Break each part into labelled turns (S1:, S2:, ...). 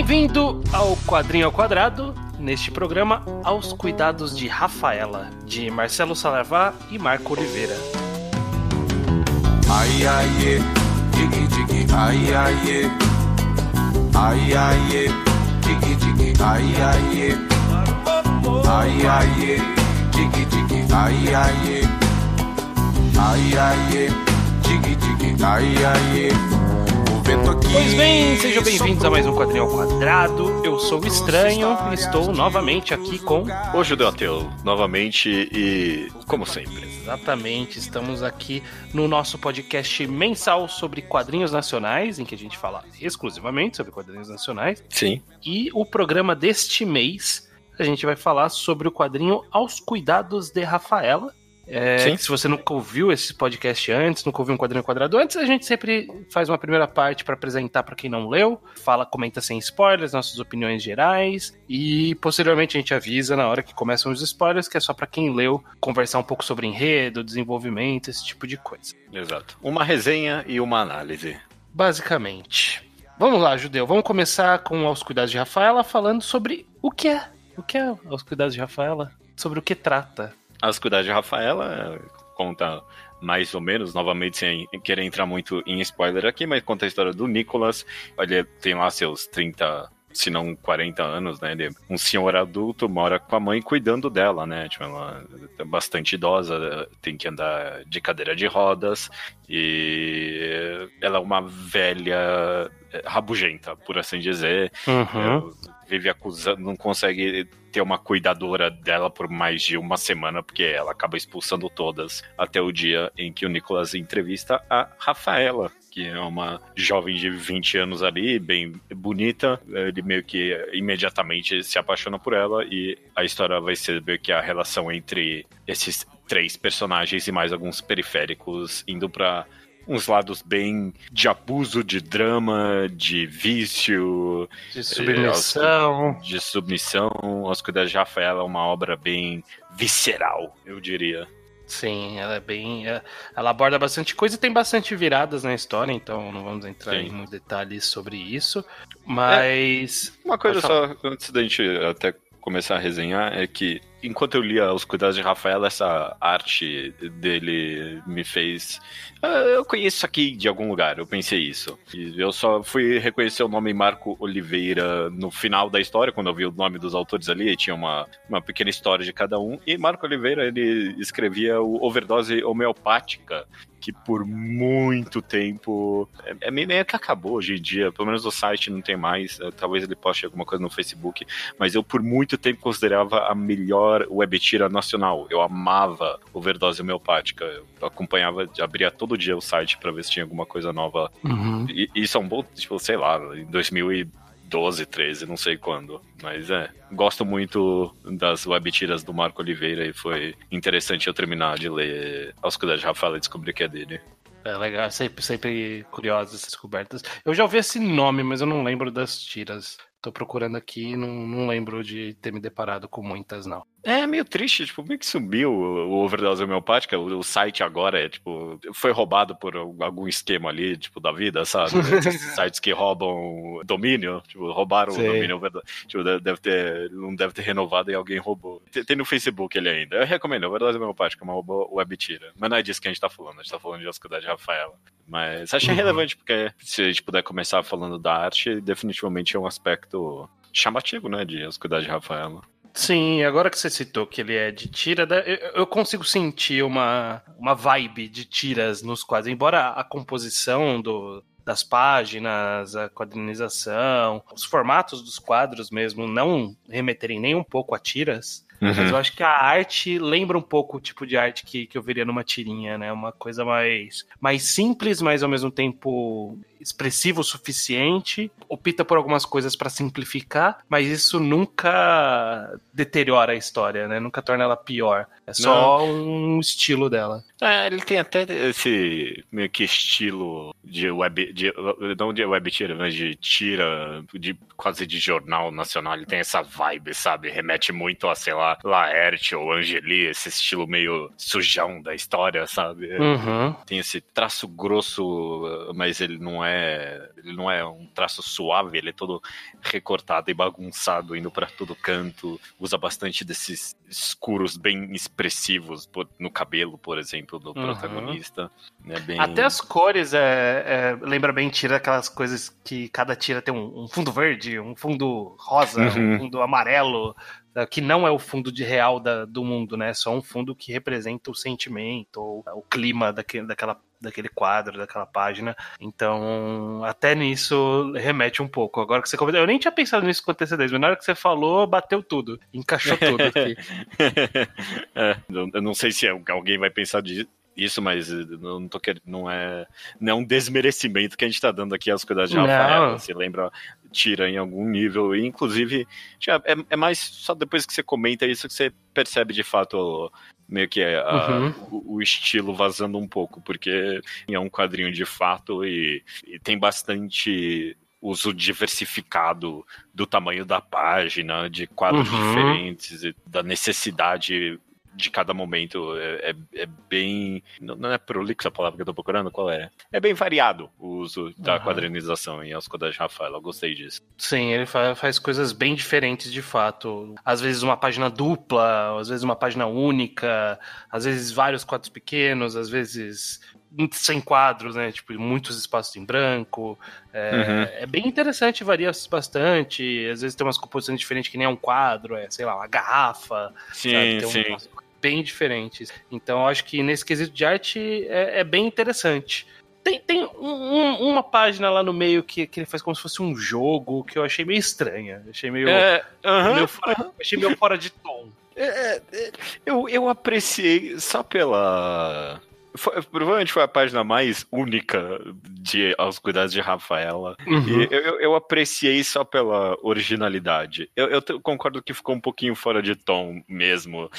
S1: Bem-vindo ao Quadrinho ao Quadrado, neste programa Aos Cuidados de Rafaela, de Marcelo Salavá e Marco Oliveira.
S2: Ai, ai, é. Digi, digi, ai, ai, é. Ai, ai, é. Digi, digi, ai, ai. Ai, ai, é. Digi, digi, ai, ai. Ai, ai, é. Digi, digi, ai, ai. O
S1: Pois bem, sejam bem-vindos a mais um Quadrinho ao Quadrado. Eu sou o Estranho e estou novamente aqui com.
S3: Ô Judeu Ateu, novamente e como sempre.
S1: Exatamente, estamos aqui no nosso podcast mensal sobre quadrinhos nacionais, em que a gente fala exclusivamente sobre quadrinhos nacionais.
S3: Sim.
S1: E o programa deste mês, a gente vai falar sobre o quadrinho Aos Cuidados de Rafaela. É, se você nunca ouviu esse podcast antes, nunca ouviu um quadrinho quadrado antes, a gente sempre faz uma primeira parte para apresentar para quem não leu, fala, comenta sem spoilers, nossas opiniões gerais e posteriormente a gente avisa na hora que começam os spoilers que é só para quem leu conversar um pouco sobre enredo, desenvolvimento, esse tipo de coisa.
S3: Exato. Uma resenha e uma análise.
S1: Basicamente. Vamos lá, Judeu. Vamos começar com Aos Cuidados de Rafaela, falando sobre o que é. O que é Aos Cuidados de Rafaela? Sobre o que trata.
S3: As cuidados de Rafaela eh, conta mais ou menos, novamente sem querer entrar muito em spoiler aqui, mas conta a história do Nicolas. Ele tem lá seus 30, se não 40 anos, né? Ele é um senhor adulto, mora com a mãe cuidando dela, né? Tipo, ela é bastante idosa, tem que andar de cadeira de rodas e ela é uma velha eh, rabugenta, por assim dizer.
S1: Uhum.
S3: É, vive acusando, não consegue ter uma cuidadora dela por mais de uma semana, porque ela acaba expulsando todas, até o dia em que o Nicolas entrevista a Rafaela, que é uma jovem de 20 anos ali, bem bonita. Ele meio que imediatamente se apaixona por ela, e a história vai ser meio que a relação entre esses três personagens e mais alguns periféricos indo pra uns lados bem de abuso, de drama, de vício,
S1: De submissão.
S3: de submissão. As Cuidados de é uma obra bem visceral, eu diria.
S1: Sim, ela é bem. é- Ela aborda bastante coisa e tem bastante viradas na história, então não vamos entrar
S3: Sim.
S1: em muitos detalhes sobre isso. Mas.
S3: Uma coisa só, antes da gente até começar a resenhar, é que enquanto eu lia Os Cuidados de Rafaela, essa arte dele me fez. Ah, eu conheço isso aqui de algum lugar, eu pensei isso. E eu só fui reconhecer o nome Marco Oliveira no final da história, quando eu vi o nome dos autores ali, tinha uma, uma pequena história de cada um. E Marco Oliveira, ele escrevia o Overdose Homeopática, que por muito tempo é, é meio que acabou hoje em dia, pelo menos o site não tem mais, eh, talvez ele poste alguma coisa no Facebook, mas eu por muito tempo considerava a melhor web tira nacional. Eu amava overdose homeopática. Eu acompanhava, abria todo dia o site pra ver se tinha alguma coisa nova.
S1: Uhum.
S3: E isso é um bom, tipo, sei lá, em 2012, 13, não sei quando. Mas é, gosto muito das web tiras do Marco Oliveira e foi interessante eu terminar de ler Aos Cuidados de Rafael e descobrir que é dele.
S1: É legal, sempre, sempre curiosas essas descobertas. Eu já ouvi esse nome, mas eu não lembro das tiras. Tô procurando aqui e não, não lembro de ter me deparado com muitas, não.
S3: É meio triste, tipo, meio que subiu o overdose homeopática, o, site agora é, tipo, foi roubado por algum esquema ali, tipo, da vida, sabe? Esses sites que roubam domínio, tipo, roubaram
S1: Sei.
S3: o domínio overdose. Tipo, deve- ter, não deve ter renovado e alguém roubou. Tem, tem no Facebook ele ainda. Eu recomendo, overdose homeopática, é uma web tira. Mas não é disso que a gente tá falando, a gente tá falando de Oscuridade Rafaela. Mas achei
S1: Uhum.
S3: relevante, porque se a gente puder começar falando da arte, definitivamente é um aspecto chamativo, né, de Oscuridade Rafaela.
S1: Sim, agora que você citou que ele é de tira, eu consigo sentir uma, uma vibe de tiras nos quadros. Embora a composição do, das páginas, a quadrinização, os formatos dos quadros mesmo não remeterem nem um pouco a tiras,
S3: Uhum.
S1: mas eu acho que a arte lembra um pouco o tipo de arte que, que eu veria numa tirinha, né? Uma coisa mais, mais simples, mas ao mesmo tempo expressivo o suficiente. Opta por algumas coisas pra simplificar, mas isso nunca deteriora a história, né? Nunca torna ela pior. É só um estilo dela.
S3: É, ele tem até esse meio que estilo de web, de, não de web tira, mas de tira, de quase de jornal nacional. Ele tem essa vibe, sabe? Remete muito a, sei lá, Laerte ou Angeli, esse estilo meio sujão da história, sabe?
S1: Uhum.
S3: Tem esse traço grosso, mas ele não é é, ele não é um traço suave, ele é todo recortado e bagunçado, indo para todo canto. Usa bastante desses escuros bem expressivos no cabelo, por exemplo, do uhum. protagonista. É bem...
S1: Até as cores é, é, lembra bem tira aquelas coisas que cada tira tem um, um fundo verde, um fundo rosa, uhum. um fundo amarelo. Né, que não é o fundo de real da, do mundo, né? É só um fundo que representa o sentimento ou o clima daquele, daquela daquele quadro, daquela página. Então, até nisso remete um pouco. Agora que você comentou, eu nem tinha pensado nisso com antecedência, mas na hora que você falou, bateu tudo, encaixou tudo aqui.
S3: é, eu não sei se alguém vai pensar isso, mas não tô querendo, não é, não é um desmerecimento que a gente está dando aqui às coisas de Rafael. Você lembra tira em algum nível. E, inclusive, é, é mais só depois que você comenta isso que você percebe de fato meio que a, uhum. o, o, estilo vazando um pouco, porque é um quadrinho de fato e, e tem bastante uso diversificado do tamanho da página, de quadros uhum. diferentes, da necessidade de cada momento é, é, é, bem. Não é prolixo a palavra que eu tô procurando, qual é? É bem variado o uso da uhum. quadrinização em As Codas de Rafael, eu gostei disso.
S1: Sim, ele faz, faz, coisas bem diferentes de fato. Às vezes uma página dupla, às vezes uma página única, às vezes vários quadros pequenos, às vezes sem quadros, né? Tipo, muitos espaços em branco. É, uhum. é, bem interessante, varia bastante. Às vezes tem umas composições diferentes que nem é um quadro, é, sei lá, uma garrafa.
S3: Sim, sim.
S1: Bem diferentes. Então, acho que nesse quesito de arte é, é bem interessante. Tem, tem um, uma página lá no meio que, que ele faz como se fosse um jogo que eu achei meio estranha. Achei meio,
S3: é,
S1: meio fora, achei meio fora de tom.
S3: É, é, eu, eu apreciei só pela foi, provavelmente foi a página mais única de Aos Cuidados de Rafaela. Uhum. E eu, eu, apreciei só pela originalidade. Eu, eu, concordo que ficou um pouquinho fora de tom mesmo.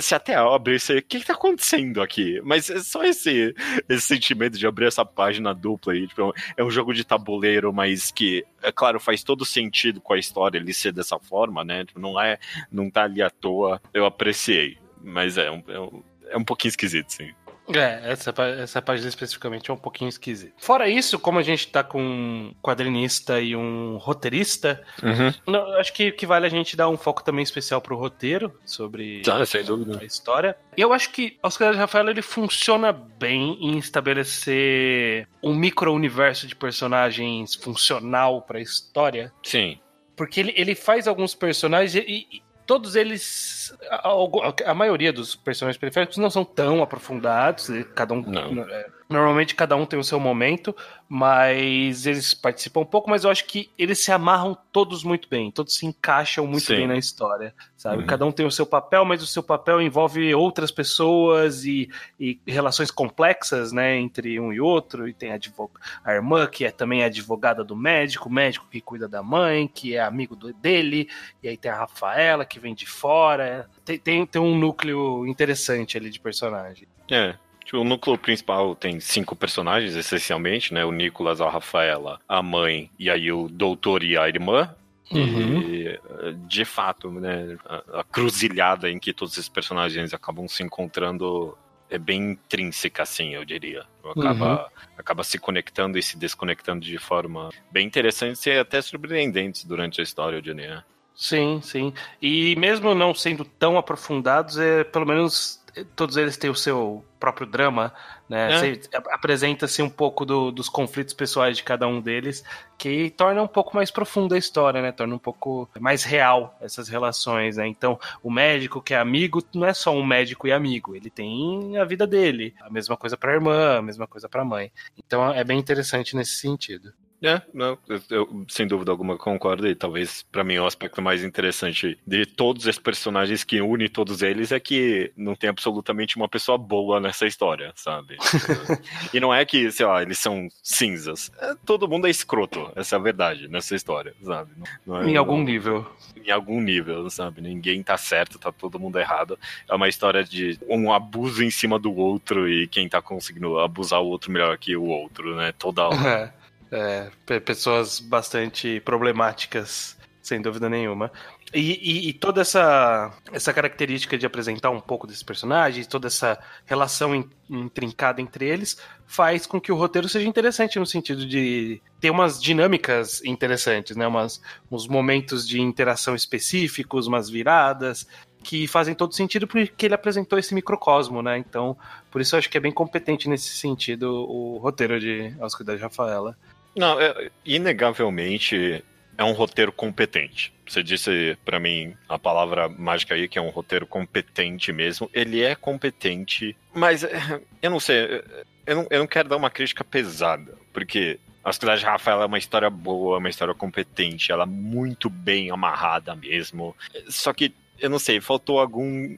S3: Se até abre, você, o que, está acontecendo aqui? Mas é só esse, esse sentimento de abrir essa página dupla aí. Tipo, é um jogo de tabuleiro, mas que, é claro, faz todo sentido com a história ele ser dessa forma, né? Tipo, não é, não tá ali à toa. Eu apreciei. Mas é um, é um, é um pouquinho esquisito, sim.
S1: É, essa, essa página especificamente é um pouquinho esquisita. Fora isso, como a gente tá com um quadrinista e um roteirista, uhum. não, acho que, que vale a gente dar um foco também especial pro roteiro, sobre
S3: ah,
S1: a história. E eu acho que Oscar de Rafael ele funciona bem em estabelecer um micro-universo de personagens funcional pra história.
S3: Sim.
S1: Porque ele, ele faz alguns personagens e, todos eles. A, a, maioria dos personagens periféricos não são tão aprofundados, cada um. Não. É, Normalmente cada um tem o seu momento, mas eles participam um pouco, mas eu acho que eles se amarram todos muito bem, todos se encaixam muito Sim. bem na história, sabe? Uhum. Cada um tem o seu papel, mas o seu papel envolve outras pessoas e, e relações complexas, né, entre um e outro, e tem a, a irmã que é também advogada do médico, o médico que cuida da mãe, que é amigo do, dele, e aí tem a Rafaela que vem de fora, tem, tem, tem um núcleo interessante ali de personagem.
S3: É, Tipo, o núcleo principal tem cinco personagens, essencialmente, né? O Nicolas, a Rafaela, a mãe e aí o doutor e a irmã. Uhum. E, de fato, né, a, a cruzilhada em que todos esses personagens acabam se encontrando é bem intrínseca, assim, eu diria. Acaba, uhum. acaba se conectando e se desconectando de forma bem interessante e até surpreendentes durante a história, eu diria.
S1: Sim, sim. E mesmo não sendo tão aprofundados, é pelo menos todos eles têm o seu próprio drama, né? É. Apresenta-se um pouco do, dos conflitos pessoais de cada um deles, que torna um pouco mais profunda a história, né? Torna um pouco mais real essas relações, né? Então, o médico que é amigo não é só um médico e amigo, ele tem a vida dele. A mesma coisa para a irmã, a mesma coisa para a mãe. Então, é bem interessante nesse sentido.
S3: É, não, eu, sem dúvida alguma concordo e talvez para mim o aspecto mais interessante de todos esses personagens que une todos eles é que não tem absolutamente uma pessoa boa nessa história, sabe? e não é que, sei lá, eles são cinzas. É, todo mundo é escroto, essa é a verdade nessa história, sabe?
S1: Não, não é, em algum nível.
S3: Em algum nível, sabe? Ninguém tá certo, tá todo mundo errado. É uma história de um abuso em cima do outro e quem tá conseguindo abusar o outro melhor que o outro, né? Toda hora.
S1: É. Pessoas bastante problemáticas, sem dúvida nenhuma. E, e, e, toda essa, essa característica de apresentar um pouco desses personagens, toda essa relação intrincada entre eles, faz com que o roteiro seja interessante no sentido de ter umas dinâmicas interessantes, né? Umas, uns momentos de interação específicos, umas viradas, que fazem todo sentido porque ele apresentou esse microcosmo, né? Então, por isso eu acho que é bem competente nesse sentido o roteiro de Aos Cuidados de Rafaela.
S3: Não, é, inegavelmente é um roteiro competente. Você disse para mim a palavra mágica aí, que é um roteiro competente mesmo. Ele é competente, mas eh, eu não sei, eu não, eu não quero dar uma crítica pesada, porque a Cidade de Rafael é uma história boa, uma história competente, ela é muito bem amarrada mesmo. Só que, eu não sei, faltou algum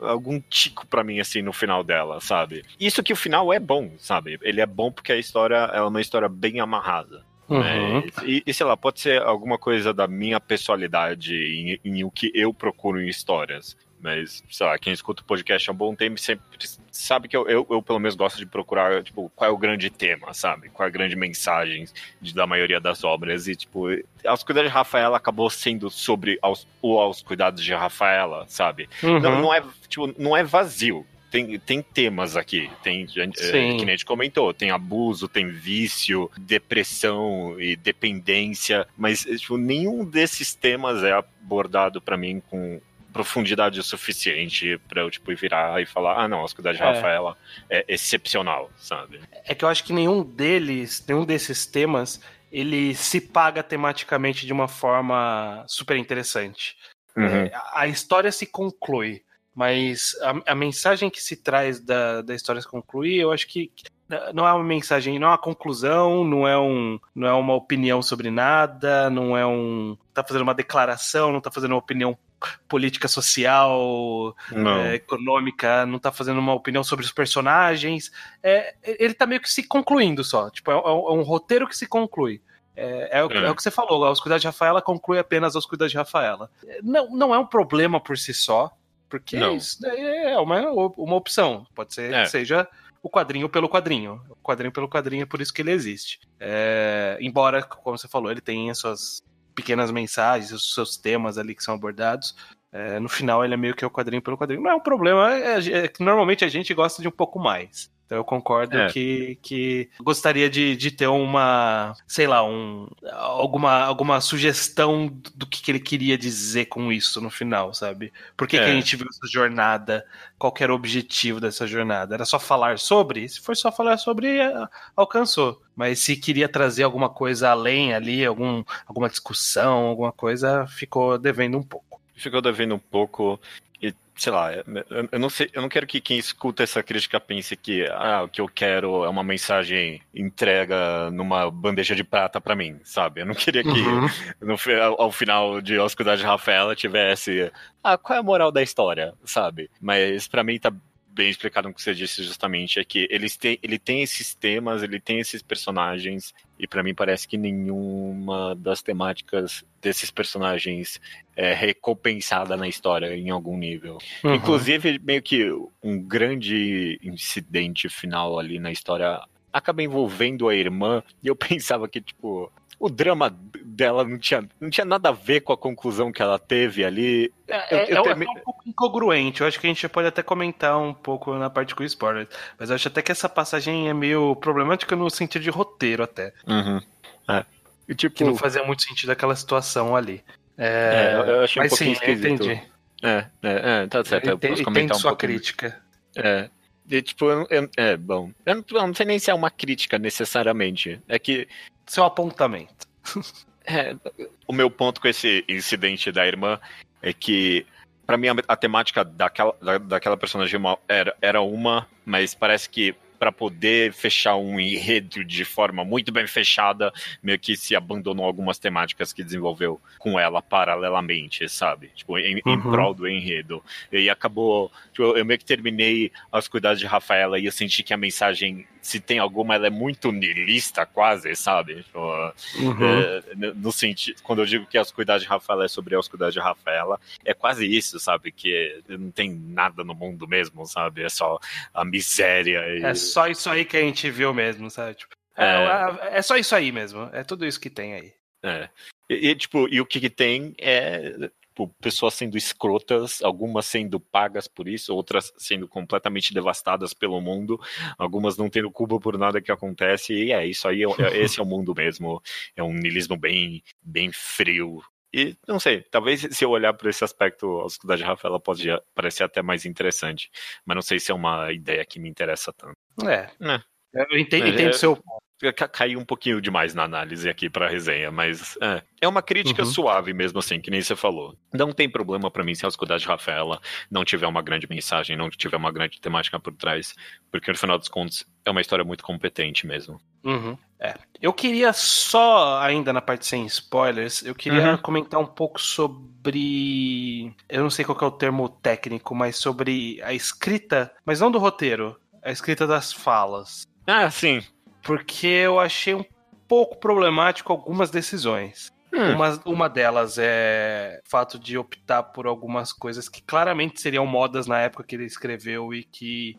S3: algum tico para mim assim no final dela, sabe? Isso que o final é bom, sabe? Ele é bom porque a história é uma história bem amarrada. Uhum. Né? E, e, sei lá, pode ser alguma coisa da minha personalidade em, em, o que eu procuro em histórias. Mas, sei lá, quem escuta o podcast há um bom tempo sempre sabe que eu, eu, eu, pelo menos gosto de procurar, tipo, qual é o grande tema, sabe? Qual é a grande mensagem de, da maioria das obras. E, tipo, Aos Cuidados de Rafaela acabou sendo sobre aos, o Aos Cuidados de Rafaela, sabe? Uhum. Não, não, é, tipo, não é vazio tem, tem temas aqui. Tem, é, que nem a gente comentou, tem abuso, tem vício, depressão e dependência, mas tipo, nenhum desses temas é abordado para mim com profundidade o suficiente para eu tipo virar e falar, ah não, a cuidar de é. Rafaela é excepcional, sabe?
S1: É que eu acho que nenhum deles, nenhum desses temas, ele se paga tematicamente de uma forma super interessante. Uhum. É, a história se conclui. Mas a, a, mensagem que se traz da, da história se concluir, eu acho que não é uma mensagem, não é uma conclusão, não é, um, não é uma opinião sobre nada, não é um. tá fazendo uma declaração, não tá fazendo uma opinião política social, é, econômica, não tá fazendo uma opinião sobre os personagens. É, ele tá meio que se concluindo só. Tipo, é, é um é roteiro que se conclui. É, é, o, é, o, que você falou, aos cuidados de Rafaela conclui apenas aos cuidados de Rafaela. Não, não é um problema por si só, porque não. isso é uma, uma opção. Pode ser é. que seja o quadrinho pelo quadrinho. O quadrinho pelo quadrinho é por isso que ele existe. É, embora, como você falou, ele tenha suas pequenas mensagens, os seus temas ali que são abordados. É, no final ele é meio que o quadrinho pelo quadrinho. Não é um problema, é, é normalmente a gente gosta de um pouco mais. Então eu concordo é. que, que gostaria de, de ter uma, sei lá, um, alguma, alguma sugestão do que, que ele queria dizer com isso no final, sabe? Por que, é. que a gente viu essa jornada? Qual era o objetivo dessa jornada? Era só falar sobre? Se for só falar sobre, é, alcançou. Mas se queria trazer alguma coisa além ali, algum, alguma discussão, alguma coisa, ficou devendo um pouco.
S3: Ficou devendo um pouco sei lá, eu não sei, eu não quero que quem escuta essa crítica pense que ah, o que eu quero é uma mensagem entrega numa bandeja de prata para mim, sabe? Eu não queria que uhum. no, ao final de Oscuridade de Rafaela tivesse ah, qual é a moral da história, sabe? Mas para mim tá bem explicado no que você disse justamente é que eles têm, ele tem esses temas, ele tem esses personagens e para mim parece que nenhuma das temáticas desses personagens é recompensada na história em algum nível. Uhum. Inclusive meio que um grande incidente final ali na história acaba envolvendo a irmã e eu pensava que tipo o drama dela não tinha, não tinha nada a ver com a conclusão que ela teve ali.
S1: É, eu, eu é, é um pouco incongruente. Eu acho que a gente pode até comentar um pouco na parte com spoilers. Mas eu acho até que essa passagem é meio problemática no sentido de roteiro, até.
S3: Uhum. É.
S1: E, tipo... Que não fazia muito sentido aquela situação ali.
S3: É, é eu achei mas um sim, esquisito. entendi. É, é, é, tá certo. Eu
S1: posso comentar um sua crítica.
S3: É. E, tipo, eu, eu, é, bom. Eu não, eu não sei nem se é uma crítica necessariamente. É que
S1: seu apontamento.
S3: É, o meu ponto com esse incidente da irmã é que, para mim, a, a, temática daquela, da, daquela personagem era, era uma, mas parece que para poder fechar um enredo de forma muito bem fechada, meio que se abandonou algumas temáticas que desenvolveu com ela paralelamente, sabe? Tipo, em, uhum. em prol do enredo. E acabou. Tipo, eu meio que terminei as cuidados de Rafaela e eu senti que a mensagem se tem alguma, ela é muito nilista, quase, sabe? Tipo, uhum. é, no sentido, quando eu digo que as cuidados de Rafaela é sobre as cuidados de Rafaela, é quase isso, sabe? Que não tem nada no mundo mesmo, sabe? É só a miséria. E...
S1: É só isso aí que a gente viu mesmo, sabe? Tipo, é... É, é só isso aí mesmo. É tudo isso que tem aí.
S3: É. E, e tipo, e o que, que tem é tipo, pessoas sendo escrotas, algumas sendo pagas por isso, outras sendo completamente devastadas pelo mundo, algumas não tendo culpa por nada que acontece, e é isso aí, é, esse é o mundo mesmo, é um niilismo bem, bem frio, e não sei, talvez se eu olhar por esse aspecto, a Oscuridade de Rafaela pode parecer até mais interessante. Mas não sei se é uma ideia que me interessa tanto.
S1: É. é. Eu entendo, é, entendo é, seu
S3: caiu um pouquinho demais na análise aqui pra resenha, mas é, é uma crítica uhum. suave mesmo assim, que nem você falou. Não tem problema para mim se a Oscuridade de Rafaela não tiver uma grande mensagem, não tiver uma grande temática por trás, porque no final dos contos é uma história muito competente mesmo.
S1: Uhum. É. Eu queria só, ainda na parte sem spoilers, eu queria uhum. comentar um pouco sobre. Eu não sei qual é o termo técnico, mas sobre a escrita, mas não do roteiro, a escrita das falas.
S3: Ah, sim
S1: porque eu achei um pouco problemático algumas decisões. Hum. Uma, uma delas é o fato de optar por algumas coisas que claramente seriam modas na época que ele escreveu e que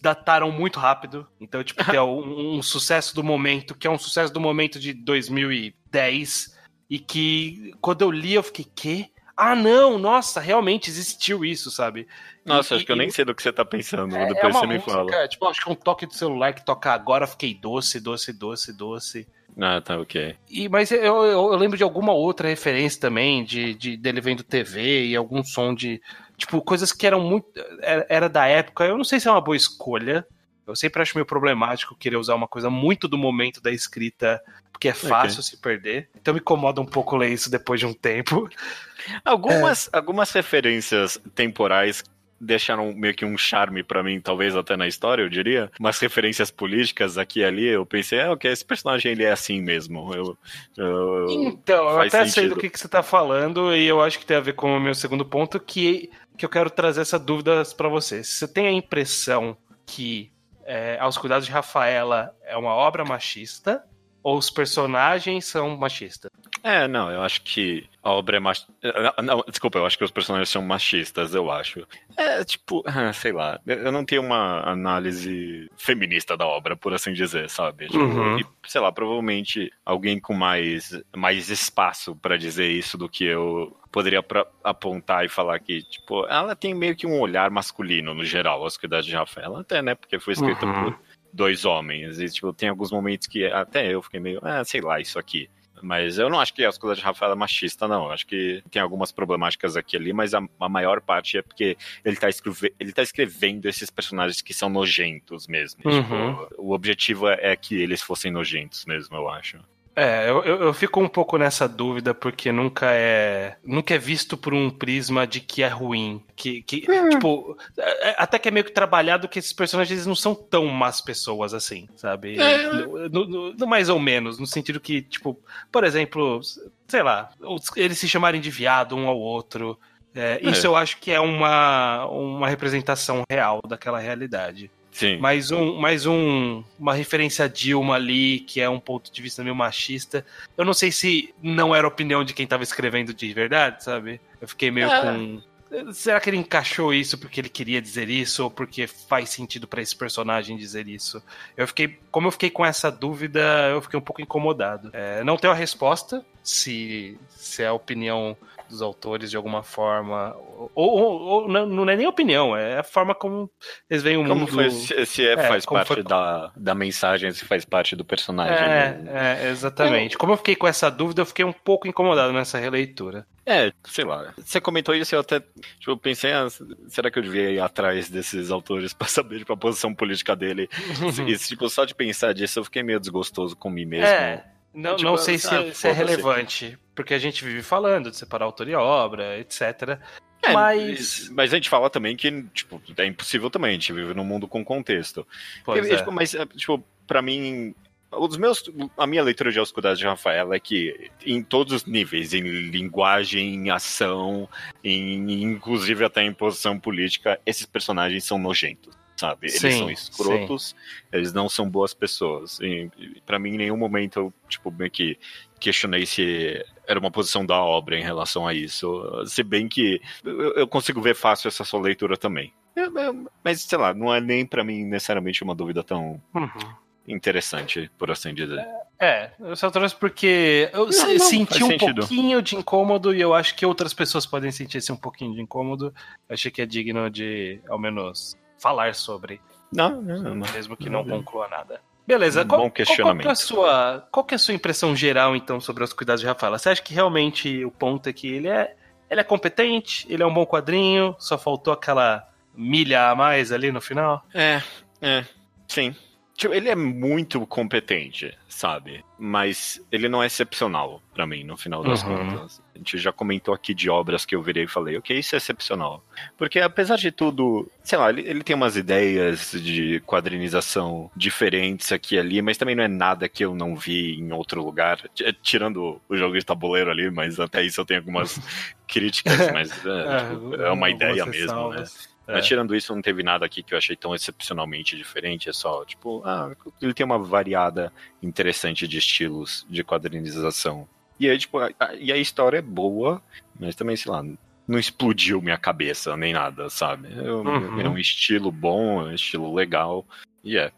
S1: dataram muito rápido. Então, tipo, ter um, um sucesso do momento, que é um sucesso do momento de 2010, e que quando eu li eu fiquei, quê? ah, não, nossa, realmente existiu isso, sabe?
S3: Nossa, e, acho que eu nem sei do que você tá pensando, é, depois é você me fala.
S1: Tipo, acho que é um toque de celular que toca agora, fiquei doce, doce, doce, doce.
S3: Ah, tá, ok.
S1: E, mas eu, eu, eu lembro de alguma outra referência também, de, de dele vendo TV e algum som de. Tipo, coisas que eram muito. Era, era da época. Eu não sei se é uma boa escolha. Eu sempre acho meio problemático querer usar uma coisa muito do momento da escrita, porque é fácil okay. se perder. Então me incomoda um pouco ler isso depois de um tempo.
S3: Algumas, é. algumas referências temporais deixaram meio que um charme para mim, talvez até na história, eu diria. Umas referências políticas aqui e ali, eu pensei, é, ok, esse personagem ele é assim mesmo. Eu,
S1: eu então, eu até sentido. sei do que, que você tá falando e eu acho que tem a ver com o meu segundo ponto, que, que eu quero trazer essa dúvida para você. Você tem a impressão que é, Aos Cuidados de Rafaela é uma obra machista ou os personagens são machistas?
S3: É, não, eu acho que a obra é machista. Não, desculpa, eu acho que os personagens são machistas, eu acho. É, tipo, sei lá, eu não tenho uma análise feminista da obra, por assim dizer, sabe? Tipo, uhum. e, sei lá, provavelmente alguém com mais, mais espaço para dizer isso do que eu poderia pra, apontar e falar que, tipo, ela tem meio que um olhar masculino no geral, as cuidados de Rafael, até, né? Porque foi escrita uhum. por dois homens. E, tipo, tem alguns momentos que até eu fiquei meio, ah, sei lá, isso aqui. Mas eu não acho que as coisas de Rafael é machista, não. Eu acho que tem algumas problemáticas aqui ali, mas a, a maior parte é porque ele tá, escreve, ele tá escrevendo esses personagens que são nojentos mesmo. Uhum. Tipo, o objetivo é, é que eles fossem nojentos mesmo, eu acho.
S1: É, eu, eu, fico um pouco nessa dúvida porque nunca é nunca é visto por um prisma de que é ruim, que, que hum. tipo é, é, até que é meio que trabalhado que esses personagens não são tão más pessoas assim, sabe? É. No, no, no, mais ou menos, no sentido que tipo, por exemplo, sei lá, eles se chamarem de viado um ao outro, é, isso eu acho que é uma uma representação real daquela realidade.
S3: Sim.
S1: Mais, um, mais um, uma referência a Dilma ali, que é um ponto de vista meio machista. Eu não sei se não era opinião de quem estava escrevendo de verdade, sabe? Eu fiquei meio é. com. Será que ele encaixou isso porque ele queria dizer isso ou porque faz sentido para esse personagem dizer isso? Eu fiquei, como eu fiquei com essa dúvida, eu fiquei um pouco incomodado. É, não tenho a resposta se, se é a opinião dos autores de alguma forma. Ou, ou, ou não, é nem opinião, é a forma como eles veem o como mundo.
S3: Foi, se, se é, é, faz parte foi... da, da mensagem, se faz parte do personagem.
S1: É, né? é exatamente. Como eu fiquei com essa dúvida, eu fiquei um pouco incomodado nessa releitura.
S3: É, sei lá. Você comentou isso, eu até tipo, pensei, ah, será que eu devia ir atrás desses autores para saber tipo, a posição política dele? e, tipo, só de pensar disso, eu fiquei meio desgostoso com mim mesmo.
S1: É. Não, tipo, não sei ah, se, é, se é relevante, porque a gente vive falando de separar autor e obra, etc. É, mas...
S3: mas a gente fala também que, tipo, é impossível também, a gente vive num mundo com contexto.
S1: Pois é.
S3: tipo, mas, tipo, pra mim, os meus, a minha leitura de Oscuridade de Rafael é que em todos os níveis, em linguagem, em ação, em, inclusive até em posição política, esses personagens são nojentos sabe? Eles sim, são escrotos, sim. eles não são boas pessoas. E, para mim, em nenhum momento eu, tipo, meio que questionei se era uma posição da obra em relação a isso. Se bem que eu, eu consigo ver fácil essa sua leitura também. É, é, mas, sei lá, não é nem para mim necessariamente uma dúvida tão uhum. interessante, por assim dizer.
S1: É, eu só trouxe porque eu
S3: Não,
S1: se-
S3: não,
S1: senti um
S3: sentido.
S1: pouquinho de incômodo e eu acho que outras pessoas podem sentir esse um pouquinho de incômodo. Eu achei que é digno de, ao menos, falar sobre,
S3: Não, não, não.
S1: mesmo que não conclua nada. Beleza,
S3: Um
S1: qual,
S3: bom
S1: qual- qual, que é
S3: questionamento.
S1: a sua, qual que é a sua impressão geral, então, sobre os cuidados de Rafaela? Você acha que realmente o ponto é que ele é, ele é competente, ele é um bom quadrinho, só faltou aquela milha a mais ali no final?
S3: É, é, sim. Tipo, ele é muito competente, sabe? Mas ele não é excepcional pra mim, no final das
S1: Uhum.
S3: contas. A gente já comentou aqui de obras que eu virei e falei, ok, isso é excepcional. Porque apesar de tudo, sei lá, ele, ele tem umas ideias de quadrinização diferentes aqui e ali, mas também não é nada que eu não vi em outro lugar. Tirando o jogo de tabuleiro ali, mas até isso eu tenho algumas críticas, mas é, tipo, é uma ideia mesmo, né?
S1: Ressalvas.
S3: Mas tirando isso, não teve nada aqui que eu achei tão excepcionalmente diferente. É só, tipo, ah, ele tem uma variada interessante de estilos de quadrinização. E aí, tipo, a, a- e a história é boa, mas também, sei lá, não explodiu minha cabeça nem nada, sabe? É um,
S1: Uhum.
S3: é um estilo bom, é um estilo legal. E é, é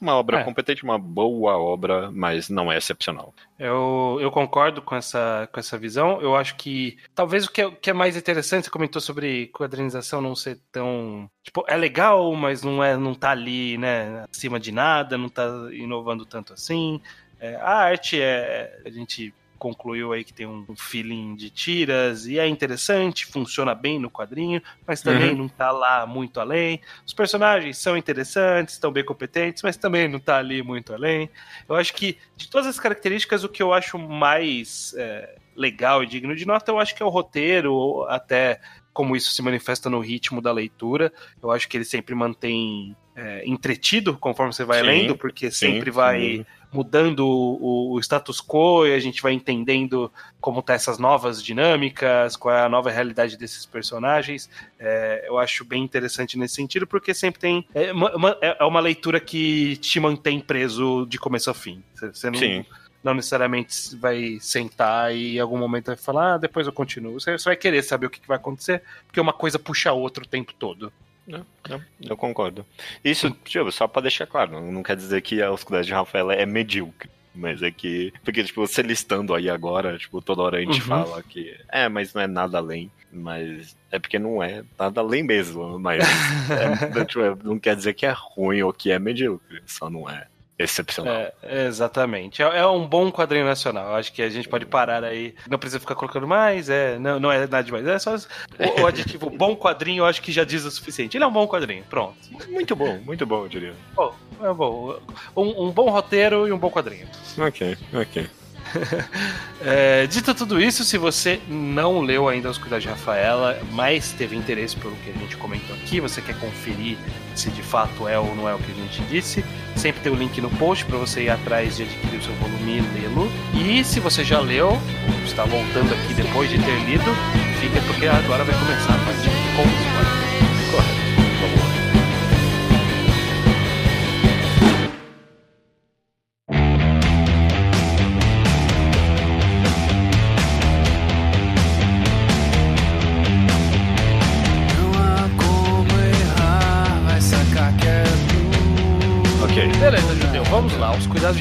S3: uma obra
S1: É.
S3: competente, uma boa obra, mas não é excepcional.
S1: Eu, eu concordo com essa, com essa visão. Eu acho que talvez o que é, que é mais interessante, você comentou sobre quadrinização não ser tão. Tipo, é legal, mas não, é, não tá ali, né, acima de nada, não tá inovando tanto assim. É, a arte é. A gente concluiu aí que tem um feeling de tiras e é interessante, funciona bem no quadrinho, mas também não tá lá muito além. Os personagens são interessantes, estão bem competentes, mas também não tá ali muito além. Eu acho que de todas as características, o que eu acho mais é, legal e digno de nota, eu acho que é o roteiro, ou até como isso se manifesta no ritmo da leitura. Eu acho que ele sempre mantém é, entretido conforme você vai
S3: Sim,
S1: lendo, porque
S3: sim,
S1: sempre vai
S3: sim.
S1: mudando o, o status quo e a gente vai entendendo como tá essas novas dinâmicas, qual é a nova realidade desses personagens. É, eu acho bem interessante nesse sentido, porque sempre tem. É uma, uma- é uma leitura que te mantém preso de começo ao fim. Você, você não,
S3: Sim.
S1: Não necessariamente vai sentar e em algum momento vai falar, ah, depois eu continuo. Você, você vai querer saber o que, que vai acontecer, porque uma coisa puxa a outra o tempo todo.
S3: Não, não, eu concordo. Isso, tipo, só pra deixar claro, não, não quer dizer que a Oscuridade de Rafaela é medíocre. Mas é que. Porque, tipo, você listando aí agora, tipo, toda hora a gente
S1: Uhum.
S3: fala que. É, mas não é nada além. Mas é porque não é nada além mesmo. Mas é, tipo, é, não quer dizer que é ruim ou que é medíocre. Só não é excepcional.
S1: É, exatamente. É, é um bom quadrinho nacional. Acho que a gente pode parar aí. Não precisa ficar colocando mais, é, não, não é nada demais. É só o, o adjetivo bom quadrinho, eu acho que já diz o suficiente. Ele é um bom quadrinho, pronto.
S3: Muito bom, muito bom, eu diria.
S1: Bom, é bom. Um, um bom roteiro e um bom quadrinho.
S3: Ok, ok.
S1: É, dito tudo isso, se você não leu ainda Os Cuidados de Rafaela, mas teve interesse pelo que a gente comentou aqui, você quer conferir se de fato é ou não é o que a gente disse, sempre tem o link no post para você ir atrás de adquirir o seu volume e lê-lo. E se você já leu, ou está voltando aqui depois de ter lido, fica porque agora vai começar a parte com spoiler.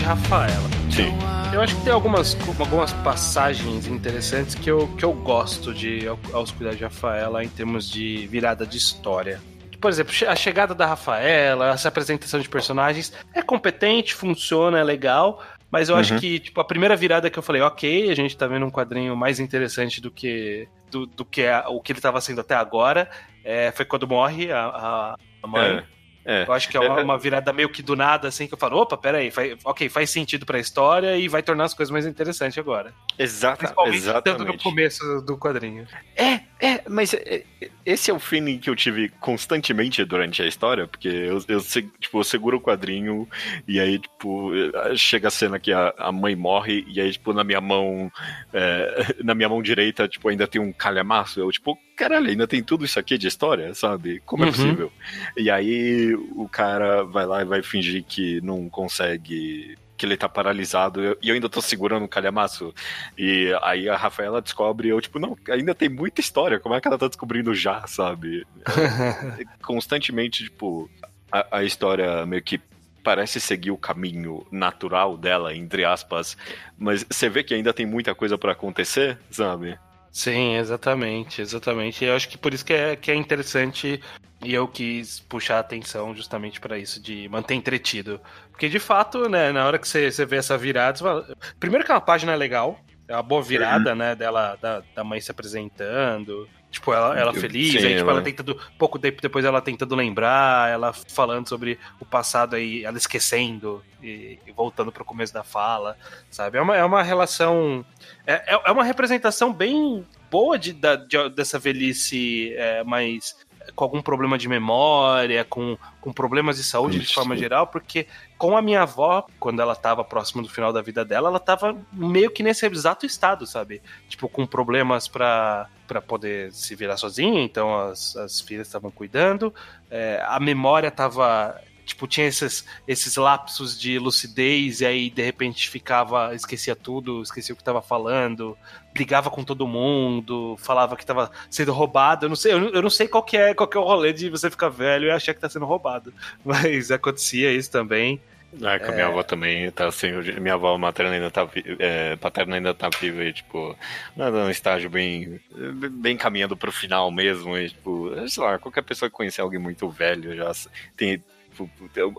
S1: Rafaela.
S3: sim.
S1: Eu acho que tem algumas, algumas passagens interessantes que eu, que eu gosto de aos cuidados de Rafaela em termos de virada de história. Por exemplo, a chegada da Rafaela, essa apresentação de personagens é competente, funciona, é legal, mas eu acho
S3: Uhum.
S1: que tipo a primeira virada que eu falei, ok, a gente tá vendo um quadrinho mais interessante do que do, do que a- o que ele estava sendo até agora, é, foi quando morre a, a, a mãe.
S3: É, é.
S1: Eu acho que é uma, uma virada meio que do nada, assim, que eu falo, opa, peraí, faz, ok, faz sentido pra história e vai tornar as coisas mais interessantes agora.
S3: Exata,
S1: Principalmente tanto no
S3: exatamente.
S1: começo do quadrinho.
S3: É, é, mas é, é, esse é o feeling que eu tive constantemente durante a história, porque eu, eu, tipo, eu seguro o quadrinho e aí, tipo, chega a cena que a, a mãe morre e aí, tipo, na minha mão, é, na minha mão direita, tipo, ainda tem um calhamaço. Eu, tipo, caralho, ainda tem tudo isso aqui de história, sabe? Como é
S1: Uhum.
S3: possível? E aí o cara vai lá e vai fingir que não consegue que ele tá paralisado eu- e eu ainda tô segurando o calhamaço. E aí a Rafaela descobre, eu, tipo, não, ainda tem muita história, como é que ela tá descobrindo já, sabe? Constantemente, tipo, a, a história meio que parece seguir o caminho natural dela, entre aspas, mas você vê que ainda tem muita coisa para acontecer, sabe?
S1: Sim, exatamente, exatamente. Eu acho que por isso que é, que é interessante e eu quis puxar a atenção justamente para isso, de manter entretido. Porque de fato, né, na hora que você, você vê essa virada, fala... primeiro que é uma página legal, é uma boa virada, né, dela, da, da mãe se apresentando, Tipo, ela, ela feliz, Sim, aí, tipo, ela... ela tentando. Pouco tempo depois ela tentando lembrar, ela falando sobre o passado aí, ela esquecendo e, e voltando pro começo da fala, sabe? É uma, é uma relação. É, é, é uma representação bem boa de, da, de, dessa velhice é, mais com algum problema de memória, com, com problemas de saúde Isso. de forma geral, porque com a minha avó, quando ela estava próximo do final da vida dela, ela estava meio que nesse exato estado, sabe? Tipo, com problemas para para poder se virar sozinha, então as, as filhas estavam cuidando, é, a memória estava tipo, tinha esses, esses lapsos de lucidez e aí de repente ficava, esquecia tudo, esquecia o que estava falando, brigava com todo mundo, falava que estava sendo roubado. Eu não sei, eu não, sei qual que é, qual que é o rolê de você ficar velho e achar que está sendo roubado. Mas acontecia isso também.
S3: É, com a minha é... avó também tá assim, minha avó materna ainda tá é, paterna ainda tá viva e, tipo, num estágio bem, bem caminhando pro final mesmo, e, tipo, sei lá, qualquer pessoa que conhecer alguém muito velho já tem,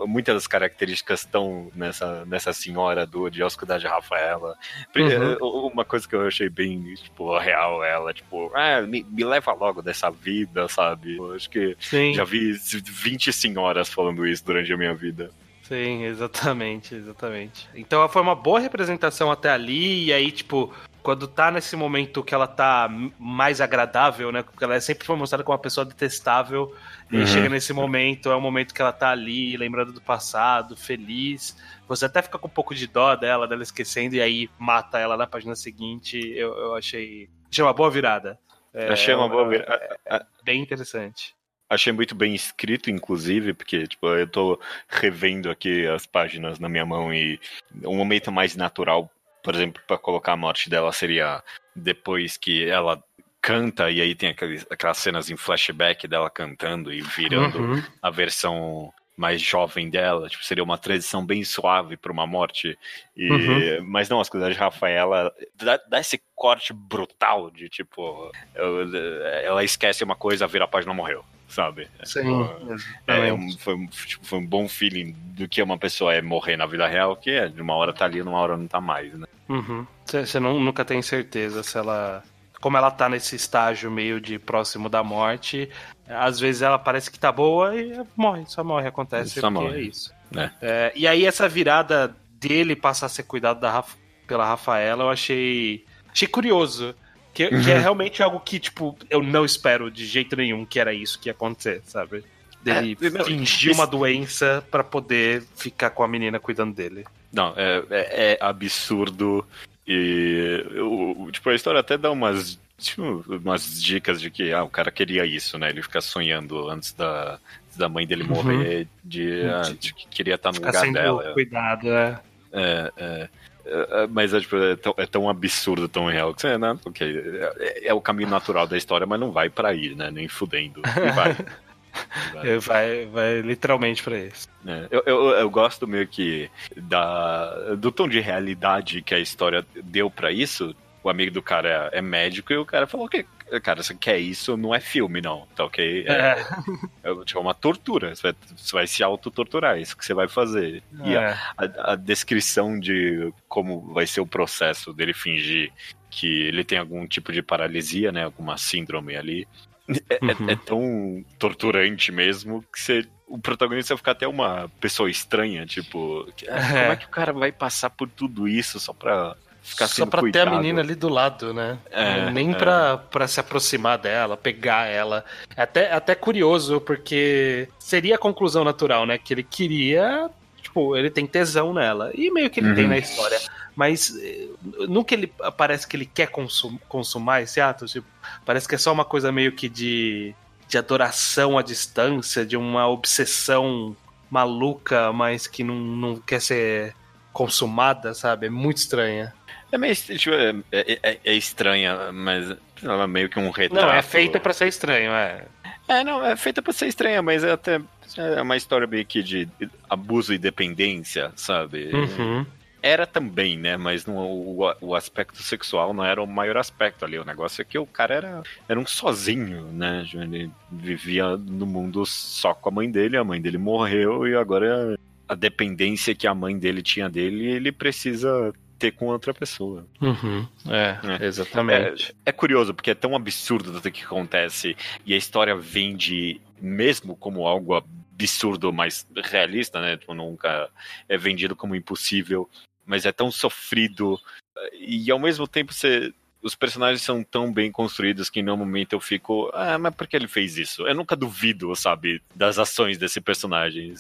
S3: muitas das características estão nessa, nessa senhora do de Rafaela. Uhum. Uma coisa que eu achei bem, tipo, real ela, tipo, ah, me, me leva logo dessa vida, sabe? Eu acho que Sim. já vi 20 senhoras falando isso durante a minha vida.
S1: Sim, exatamente, exatamente. Então foi uma boa representação até ali, e aí, tipo, quando tá nesse momento que ela tá mais agradável, né? Porque ela sempre foi mostrada como uma pessoa detestável, uhum. e chega nesse momento, é um momento que ela tá ali, lembrando do passado, feliz. Você até fica com um pouco de dó dela, dela esquecendo, e aí mata ela na página seguinte. Eu, eu achei. Achei uma boa virada.
S3: É, achei uma boa virada.
S1: É, é bem interessante.
S3: Achei muito bem escrito, inclusive, porque tipo, eu tô revendo aqui as páginas na minha mão e um momento mais natural, por exemplo, para colocar a morte dela seria depois que ela canta e aí tem aquelas, aquelas cenas em flashback dela cantando e virando uhum. a versão mais jovem dela, tipo, seria uma transição bem suave para uma morte. E, uhum. Mas não, as coisas de Rafaela dá, dá, esse corte brutal de tipo, ela esquece uma coisa, vira a página morreu sabe?
S1: Sim,
S3: é, é um, foi, um, tipo, foi um bom feeling do que uma pessoa é morrer na vida real, que é de uma hora tá ali, numa hora não tá mais, né?
S1: Você uhum. nunca tem certeza se ela. Como ela tá nesse estágio meio de próximo da morte, às vezes ela parece que tá boa e morre, só morre, acontece só morre. é isso. É. É, e aí essa virada dele passar a ser cuidado da, pela Rafaela, eu achei. Achei curioso. Que, uhum. que é uhum. realmente algo que, tipo, eu não espero de jeito nenhum que era isso que ia acontecer, sabe? Dele é, fingir isso... uma doença para poder ficar com a menina cuidando dele.
S3: Não, é, é, é absurdo. E eu, tipo, a história até dá umas, tipo, umas dicas de que ah, o cara queria isso, né? Ele fica sonhando antes da, da mãe dele uhum. morrer, uhum. de, ah, de, que queria estar no Ficar lugar dela.
S1: Cuidado, é.
S3: É, é. É, é, mas é, tipo, é, tão, é, tão, absurdo, tão real que você, né? Okay, é, é, o caminho natural da história, mas não vai para aí, né? Nem fudendo. E vai.
S1: vai. vai, vai literalmente para isso.
S3: É, eu, eu, eu, gosto meio que da, do tom de realidade que a história deu para isso. O amigo do cara é, é médico e o cara falou que cara, você quer isso, não é filme, não, tá ok? É, é. é tipo, uma tortura, você vai, você vai se autotorturar, é isso que você vai fazer. É. E a, a, a, descrição de como vai ser o processo dele fingir que ele tem algum tipo de paralisia, né, alguma síndrome ali, é, é uhum. é tão torturante mesmo que você o protagonista vai ficar até uma pessoa estranha, tipo, ah, como é que o cara vai passar por tudo isso só pra ficar Só
S1: pra
S3: cuidado.
S1: ter a menina ali do lado, né? É, Nem é. Pra, pra se aproximar dela, pegar ela. É até, é até curioso, porque seria a conclusão natural, né? Que ele queria. Tipo, ele tem tesão nela. E meio que ele uhum. tem na história. Mas eh, nunca ele parece que ele quer consum, consumar esse ato. Tipo, parece que é só uma coisa meio que de, de adoração à distância, de uma obsessão maluca, mas que não, não quer ser consumada, sabe? É muito estranha.
S3: É meio tipo, é, é, é, é, estranha, mas ela é meio que um retrato. Não,
S1: é feita para ser estranho, é.
S3: É, não, é feita pra ser estranha, mas é até é uma história meio que de abuso e dependência, sabe?
S1: Uhum.
S3: Era também, né? Mas no, o, o aspecto sexual não era o maior aspecto ali. O negócio é que o cara era, era um sozinho, né? Ele vivia no mundo só com a mãe dele, a mãe dele morreu e agora a dependência que a mãe dele tinha dele, ele precisa ter com outra pessoa.
S1: Uhum. É,
S3: É.
S1: exatamente.
S3: É, é curioso, porque é tão absurdo tudo que acontece e a história vende mesmo como algo absurdo, mas realista, né? Tipo, nunca é vendido como impossível, mas é tão sofrido e ao mesmo tempo você. Os personagens são tão bem construídos que em nenhum momento eu fico, ah, mas por que ele fez isso? Eu nunca duvido, sabe, das ações desse personagem.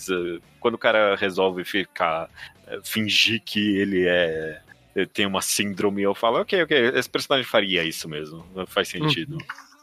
S3: Quando o cara resolve ficar, eh, fingir que ele é tem uma síndrome, eu falo, ok, ok, esse personagem faria isso mesmo, faz sentido.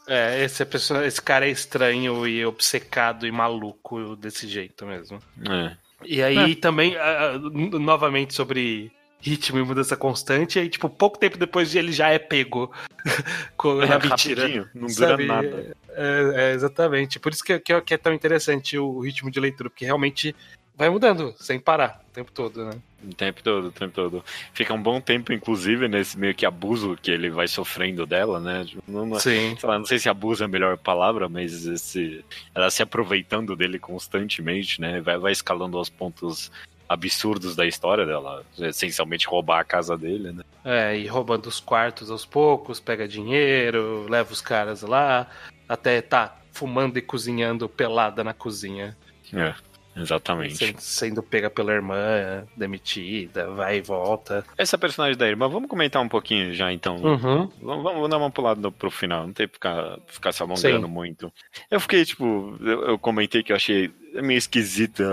S1: É, esse, é esse cara é estranho e obcecado e maluco desse jeito mesmo.
S3: É.
S1: E aí também, ah, ah, n- novamente sobre ritmo e mudança constante, aí, tipo, pouco tempo depois ele já é pego com, na mentira.
S3: Rapidinho, não dura
S1: sabe?
S3: nada.
S1: É, é, exatamente. Por isso que, que, é- que é tão interessante o ritmo de leitura, porque realmente vai mudando sem parar o tempo todo, né?
S3: O tempo todo, o tempo todo. Fica um bom tempo, inclusive, nesse meio que abuso que ele vai sofrendo dela, né? Tipo, Não, não-
S1: Sim.
S3: sei lá, não sei se abuso é a melhor palavra, mas esse, ela se aproveitando dele constantemente, né? Vai, vai escalando aos pontos absurdos da história dela, essencialmente roubar a casa dele, né?
S1: É, e roubando os quartos aos poucos, pega dinheiro, leva os caras lá, até tá fumando e cozinhando pelada na cozinha.
S3: É, exatamente.
S1: Sendo, sendo pega pela irmã, demitida, vai e volta.
S3: Essa personagem da irmã, vamos comentar um pouquinho já então.
S1: Uhum.
S3: Vamos, vamos dar uma pulada pro final, não tem que ficar, ficar se alongando
S1: Sim.
S3: muito. Eu fiquei, tipo, eu, eu comentei que eu achei meio esquisita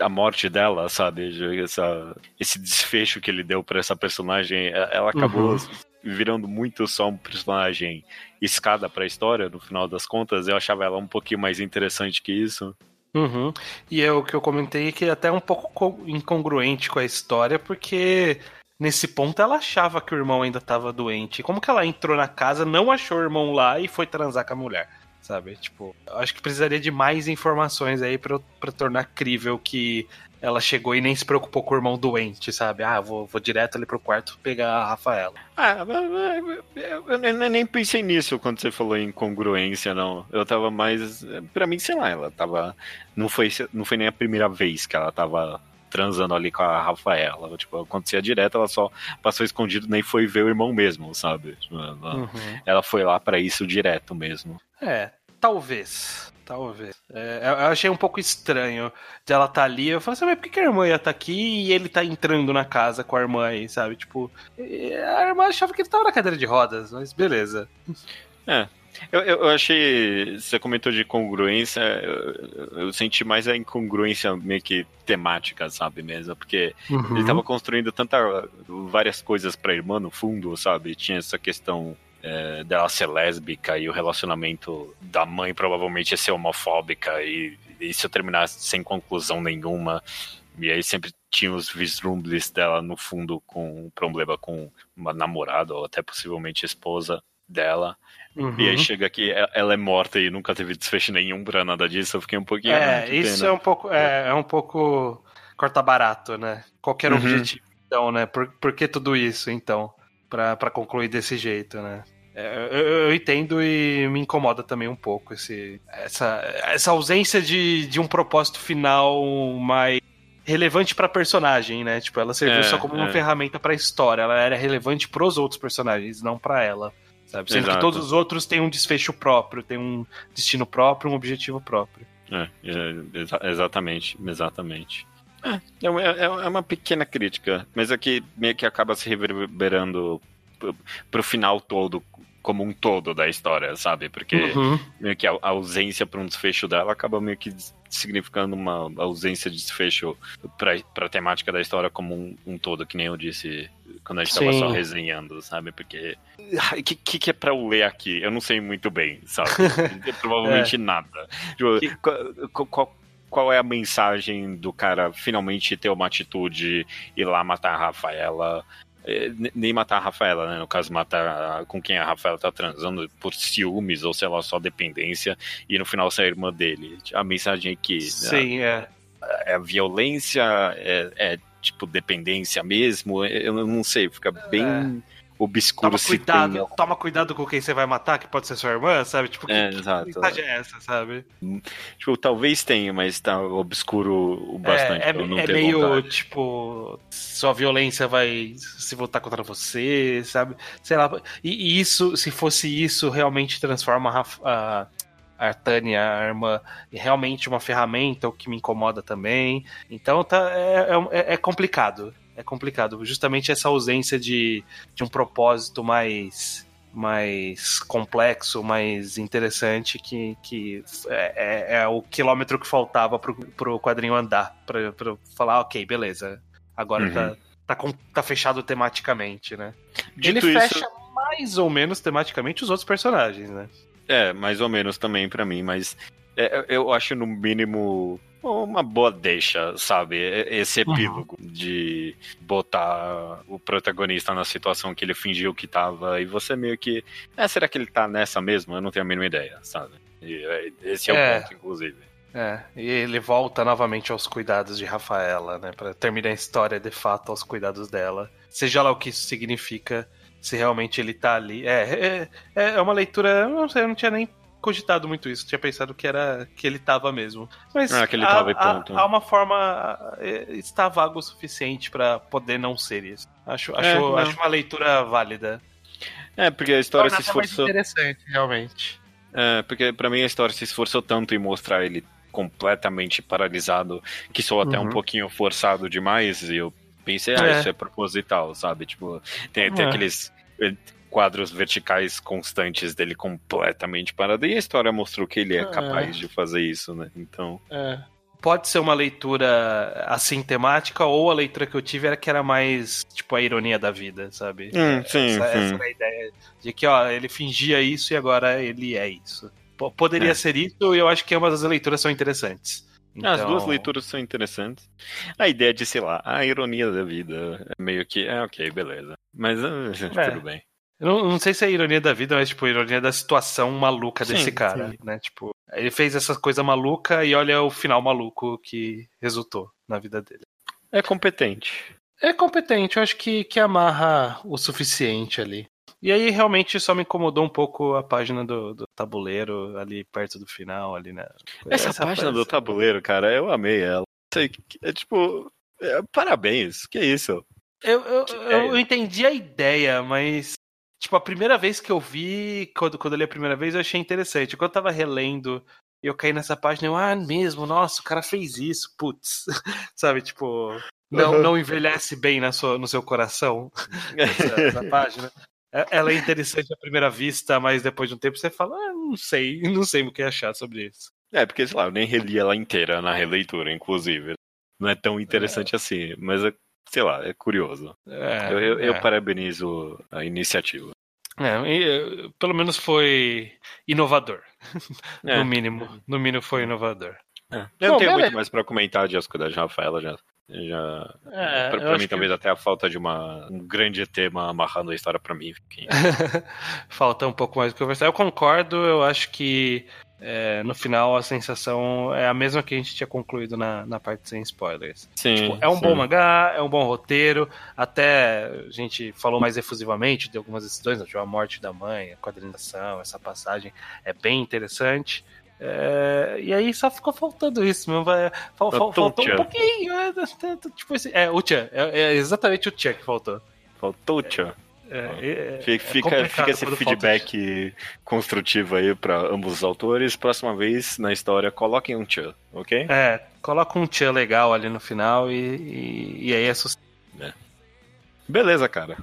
S3: a morte dela, sabe? Essa, esse desfecho que ele deu pra essa personagem, e- ela acabou
S1: Uhum.
S3: virando muito só um personagem escada pra história, no final das contas. Eu achava ela um pouquinho mais interessante que isso.
S1: Uhum. E é o que eu comentei que até é um pouco co- incongruente com a história, porque nesse ponto ela achava que o irmão ainda estava doente. Como que ela entrou na casa, não achou o irmão lá e foi transar com a mulher? Sabe? Tipo, acho que precisaria de mais informações aí pra, pra tornar crível que ela chegou e nem se preocupou com o irmão doente, sabe? Ah, vou, vou direto ali pro quarto pegar a Rafaela.
S3: Ah, eu nem pensei nisso quando você falou em incongruência, não. Eu tava mais. Pra mim, sei lá, ela tava. Não foi, não foi nem a primeira vez que ela tava transando ali com a Rafaela. Tipo, acontecia direto, ela só passou escondido, nem foi ver o irmão mesmo, sabe? Tipo, Ela,
S1: Uhum.
S3: ela foi lá pra isso direto mesmo.
S1: É, talvez. Talvez. É, eu achei um pouco estranho de ela estar ali. Eu falei assim, mas por que que a irmã ia estar aqui e ele tá entrando na casa com a irmã aí, sabe? Tipo, a irmã achava que ele tava na cadeira de rodas, mas beleza.
S3: Eu, eu, eu achei. Você comentou de congruência, eu, eu senti mais a incongruência meio que temática, sabe mesmo? Porque
S1: Uhum.
S3: Ele tava construindo tanta várias coisas pra irmã no fundo, sabe? Tinha essa questão é, dela ser lésbica e o relacionamento da mãe provavelmente ia ser homofóbica e isso terminasse sem conclusão nenhuma. E aí sempre tinha os vislumbres dela no fundo com um problema com uma namorada ou até possivelmente esposa dela.
S1: Uhum.
S3: E aí chega aqui, e- ela é morta e nunca teve desfecho nenhum pra nada disso. Eu fiquei um pouquinho. ah,
S1: É,
S3: que
S1: isso
S3: pena.
S1: é um pouco. É, é um pouco corta barato, né? Qualquer
S3: Uhum.
S1: objetivo, então, né? Por, por que tudo isso, então? Pra, pra concluir desse jeito, né? É, eu, eu entendo e me incomoda também um pouco esse, essa, essa ausência de, de um propósito final mais relevante pra personagem, né? Tipo, ela serviu
S3: É,
S1: só como uma
S3: é.
S1: ferramenta pra história. Ela era relevante pros outros personagens, não pra ela. Sabe? Sendo
S3: Exato.
S1: que todos os outros têm um desfecho próprio, têm um destino próprio, um objetivo próprio.
S3: É, é, exa- exatamente, exatamente. É, é, uma- é- é uma pequena crítica, mas é que meio que acaba se reverberando pro, pro final todo, como um todo da história, sabe? Porque
S1: Uhum.
S3: meio que a, a ausência para um desfecho dela acaba meio que significando uma ausência de desfecho pra, pra temática da história como um, um todo, que nem eu disse quando a gente tava
S1: Sim.
S3: só resenhando, sabe? Porque. O que, que, que é pra eu ler aqui? Eu não sei muito bem, sabe? Provavelmente nada. Tipo,
S1: Que-
S3: qual, qual, qual é a mensagem do cara finalmente ter uma atitude, ir lá matar a Rafaela? É, nem matar a Rafaela, né? No caso, matar com quem a Rafaela tá transando por ciúmes ou sei lá, só dependência, e no final ser a irmã dele. A mensagem é que.
S1: Sim,
S3: né, é. É violência, é, é tipo dependência mesmo. Eu não sei, fica bem. É obscuro
S1: toma cuidado, tem... Toma cuidado com quem você vai matar, que pode ser sua irmã, sabe? Tipo,
S3: é,
S1: que,
S3: exato.
S1: que mensagem é essa, sabe?
S3: Tipo, talvez tenha, mas tá obscuro bastante.
S1: É, é, é meio, vontade. tipo, sua violência vai se voltar contra você, sabe? Sei lá. E, e isso, se fosse isso, realmente transforma a, a Artânia, a irmã, realmente uma ferramenta, o que me incomoda também. Então tá, é, é, é complicado é complicado. Justamente essa ausência de, de um propósito mais mais complexo, mais interessante, que, que é, é, é o quilômetro que faltava pro, pro quadrinho andar, pra, pra falar, ok, beleza, agora tá, uhum. tá, tá, com, tá fechado tematicamente, né? Dito Ele fecha mais ou menos tematicamente os outros personagens, né?
S3: É, mais ou menos também para mim, mas é, eu acho no mínimo uma boa deixa, sabe? Esse uhum. epílogo uhum. de botar o protagonista na situação que ele fingiu que tava e você meio que. É, será que ele tá nessa mesmo? Eu não tenho a mínima ideia, sabe? E é, esse é, é o ponto, inclusive.
S1: É, e ele volta novamente aos cuidados de Rafaela, né? Pra terminar a história de fato aos cuidados dela. Seja lá o que isso significa, se realmente ele tá ali. É, é, é uma leitura. Não sei, eu não tinha nem cogitado muito isso, tinha pensado que era que ele tava mesmo. Mas
S3: ah, que ele tava há, e ponto.
S1: Há, há, uma forma. É, está vago o suficiente para poder não ser isso. Acho, é, acho, acho uma leitura válida.
S3: É, porque a história se esforçou.
S1: Mais interessante, realmente.
S3: É, porque para mim a história se esforçou tanto em mostrar ele completamente paralisado que sou até uhum. um pouquinho forçado demais e eu pensei, ah, é. isso é proposital, sabe? Tipo, tem, tem é. aqueles quadros verticais constantes dele completamente parado. E a história mostrou que ele é, é. capaz de fazer isso, né? Então.
S1: É. Pode ser uma leitura assim temática, ou a leitura que eu tive era que era mais tipo a ironia da vida, sabe?
S3: Hum, sim,
S1: essa,
S3: sim.
S1: essa era a ideia. De que, ó, ele fingia isso e agora ele é isso. P poderia é. ser isso, e eu acho que ambas as leituras são interessantes.
S3: Então... As duas leituras são interessantes. A ideia de, sei lá, a ironia da vida é meio que, é ok, beleza. Mas é. tudo bem.
S1: Eu não, não, sei se é ironia da vida, mas, tipo, ironia da situação maluca sim, desse cara, sim. né? Tipo, ele fez essa coisa maluca e olha o final maluco que resultou na vida dele.
S3: É competente.
S1: É competente, eu acho que, que amarra o suficiente ali. E aí realmente só me incomodou um pouco a página do, do tabuleiro ali perto do final, ali, né?
S3: Essa, Essa página do tabuleiro, cara, eu amei ela. É tipo, é, parabéns, que isso?
S1: Eu, eu, eu, entendi a ideia, mas Tipo, a primeira vez que eu vi, quando, quando eu li a primeira vez, eu achei interessante. Quando eu tava relendo, eu caí nessa página, eu, ah, mesmo, nossa, o cara fez isso, putz. Sabe, tipo, não, não envelhece bem na sua, no seu coração essa, essa página. É, ela é interessante à primeira vista, mas depois de um tempo você fala, ah, não sei, não sei o que achar sobre isso.
S3: É, porque, sei lá, eu nem reli ela inteira na releitura, inclusive. Não é tão interessante é. assim, mas é sei lá, é curioso. É, eu, eu, é. eu, parabenizo a iniciativa.
S1: É, e, pelo menos foi inovador. É. no mínimo. No mínimo foi inovador.
S3: É. Eu não tenho beleza. muito mais para comentar de As Cuidados de Rafaela já. já é, pra, pra mim, talvez que... até a falta de uma, um grande tema amarrando a história para mim.
S1: falta um pouco mais de conversar. Eu concordo, eu acho que é, no final a sensação é a mesma que a gente tinha concluído na, na parte sem spoilers.
S3: Sim,
S1: tipo, é um
S3: sim.
S1: bom mangá, é um bom roteiro, até a gente falou mais efusivamente de algumas decisões, né, tipo, a morte da mãe, a quadrinação, essa passagem é bem interessante. É, e aí só ficou faltando isso, mesmo. Fal, fal, faltou um pouquinho. É, tipo assim, é, o Tchan, é, é, exatamente o Tchan que faltou.
S3: Faltou o Tchan. É, é, fica, é fica esse feedback construtivo aí para ambos os autores. Próxima vez na história, coloquem um tchan, ok?
S1: É, coloca um tchan legal ali no final e, e, e aí é sucesso. É.
S3: Beleza, cara.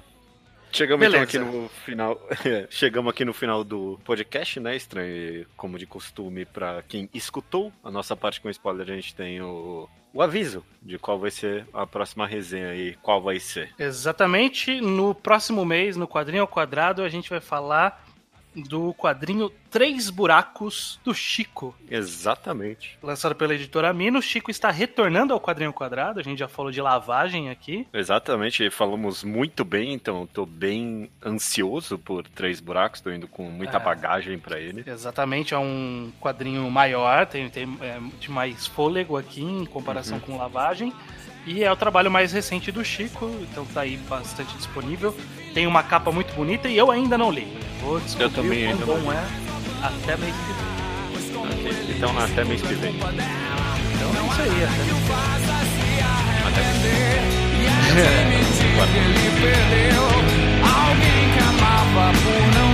S3: Chegamos Beleza. então aqui no final. Chegamos aqui no final do podcast, né? Estranho, como de costume, para quem escutou a nossa parte com spoiler, a gente tem o o aviso de qual vai ser a próxima resenha e qual vai ser.
S1: Exatamente. No próximo mês, no quadrinho ao quadrado, a gente vai falar do quadrinho Três Buracos do Chico.
S3: Exatamente.
S1: Lançado pela editora Mino, Chico está retornando ao quadrinho quadrado. A gente já falou de lavagem aqui.
S3: Exatamente, falamos muito bem, então tô bem ansioso por Três Buracos, tô indo com muita
S1: É.
S3: bagagem pra ele.
S1: Exatamente, é um quadrinho maior, tem, tem é, de mais fôlego aqui em comparação com lavagem. E é o trabalho mais recente do Chico, então tá aí bastante disponível. Tem uma capa muito bonita e eu ainda não li. Vou descobrir
S3: Eu também ainda
S1: quão
S3: não
S1: bom é até mês que vem.
S3: Então até mês que vem.
S1: Então é isso aí, até mês que vem.
S3: Até mês que vem.